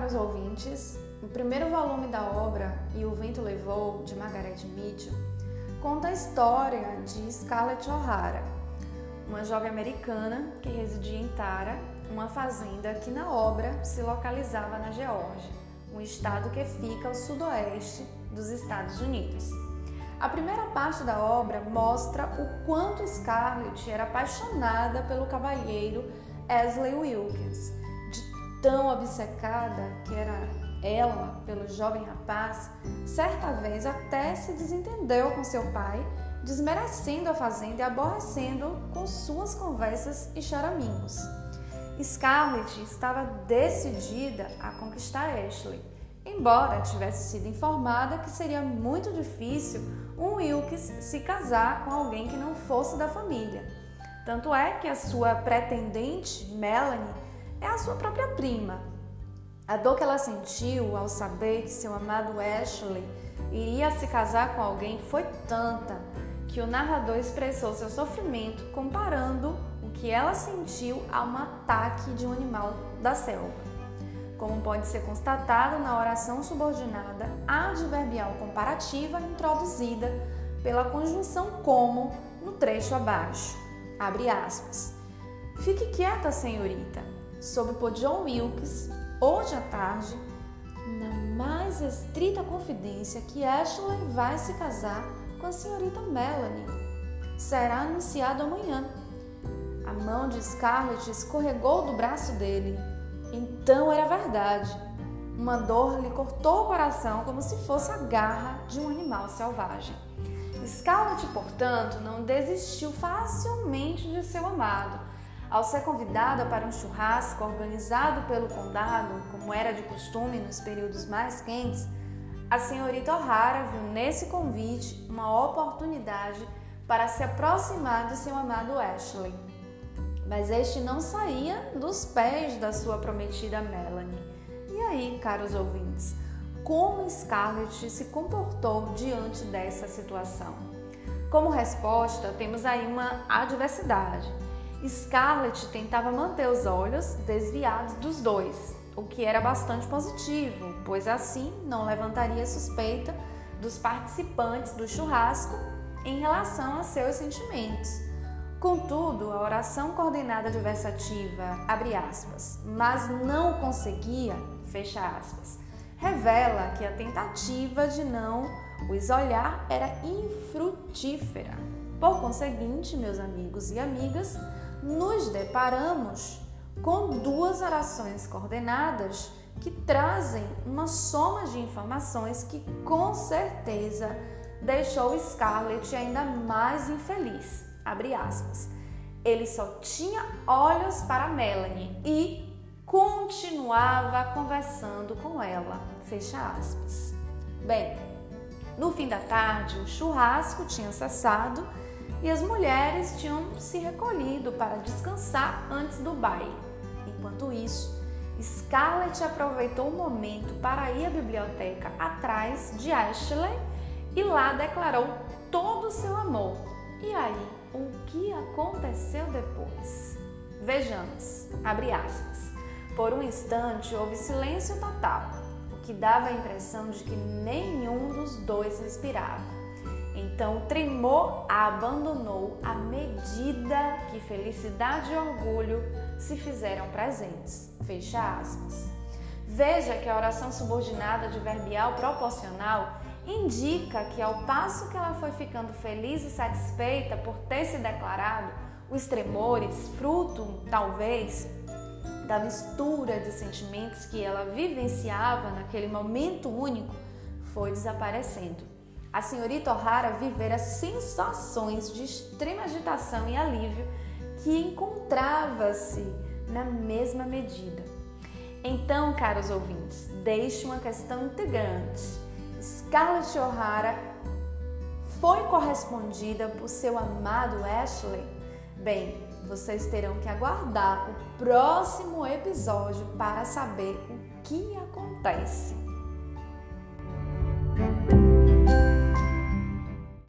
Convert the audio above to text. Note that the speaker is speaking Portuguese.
caros ouvintes, o primeiro volume da obra E o Vento Levou, de Margaret Mitchell, conta a história de Scarlett O'Hara, uma jovem americana que residia em Tara, uma fazenda que na obra se localizava na Geórgia, um estado que fica ao sudoeste dos Estados Unidos. A primeira parte da obra mostra o quanto Scarlett era apaixonada pelo cavalheiro Ashley Wilkins, tão obcecada que era ela pelo jovem rapaz, certa vez até se desentendeu com seu pai, desmerecendo a fazenda e aborrecendo com suas conversas e choramingos. Scarlett estava decidida a conquistar Ashley embora tivesse sido informada que seria muito difícil um Wilkes se casar com alguém que não fosse da família. Tanto é que a sua pretendente, Melanie, é a sua própria prima. A dor que ela sentiu ao saber que seu amado Ashley iria se casar com alguém foi tanta que o narrador expressou seu sofrimento comparando o que ela sentiu a um ataque de um animal da selva como pode ser constatado na oração subordinada adverbial comparativa introduzida pela conjunção como no trecho abaixo. Abre aspas. Fique quieta, senhorita, sob por John Wilkes, hoje à tarde, na mais estrita confidência que Ashley vai se casar com a senhorita Melanie. Será anunciado amanhã. A mão de Scarlett escorregou do braço dele então era verdade. Uma dor lhe cortou o coração como se fosse a garra de um animal selvagem. Scarlett, portanto, não desistiu facilmente de seu amado. Ao ser convidada para um churrasco organizado pelo condado, como era de costume nos períodos mais quentes, a senhorita O'Hara viu nesse convite uma oportunidade para se aproximar de seu amado Ashley mas este não saía dos pés da sua prometida Melanie. E aí, caros ouvintes, como Scarlett se comportou diante dessa situação? Como resposta, temos aí uma adversidade. Scarlett tentava manter os olhos desviados dos dois, o que era bastante positivo, pois assim não levantaria suspeita dos participantes do churrasco em relação a seus sentimentos. Contudo, a oração coordenada adversativa, abre aspas, mas não conseguia, fecha aspas, revela que a tentativa de não os olhar era infrutífera. Por conseguinte, meus amigos e amigas, nos deparamos com duas orações coordenadas que trazem uma soma de informações que com certeza deixou Scarlett ainda mais infeliz abre aspas. Ele só tinha olhos para Melanie e continuava conversando com ela, fecha aspas. Bem, no fim da tarde, o churrasco tinha cessado e as mulheres tinham se recolhido para descansar antes do baile. Enquanto isso, Scarlett aproveitou o momento para ir à biblioteca atrás de Ashley e lá declarou todo o seu amor. E aí, o que aconteceu depois. Vejamos, abre aspas. Por um instante houve silêncio total, o que dava a impressão de que nenhum dos dois respirava. Então tremor a abandonou à medida que felicidade e orgulho se fizeram presentes. Fecha aspas. Veja que a oração subordinada adverbial proporcional indica que ao passo que ela foi ficando feliz e satisfeita por ter se declarado, os tremores, fruto talvez da mistura de sentimentos que ela vivenciava naquele momento único, foi desaparecendo. A senhorita O'Hara vivera sensações de extrema agitação e alívio que encontrava-se na mesma medida. Então, caros ouvintes, deixe uma questão integrante Scarlett O'Hara foi correspondida por seu amado Ashley? Bem, vocês terão que aguardar o próximo episódio para saber o que acontece.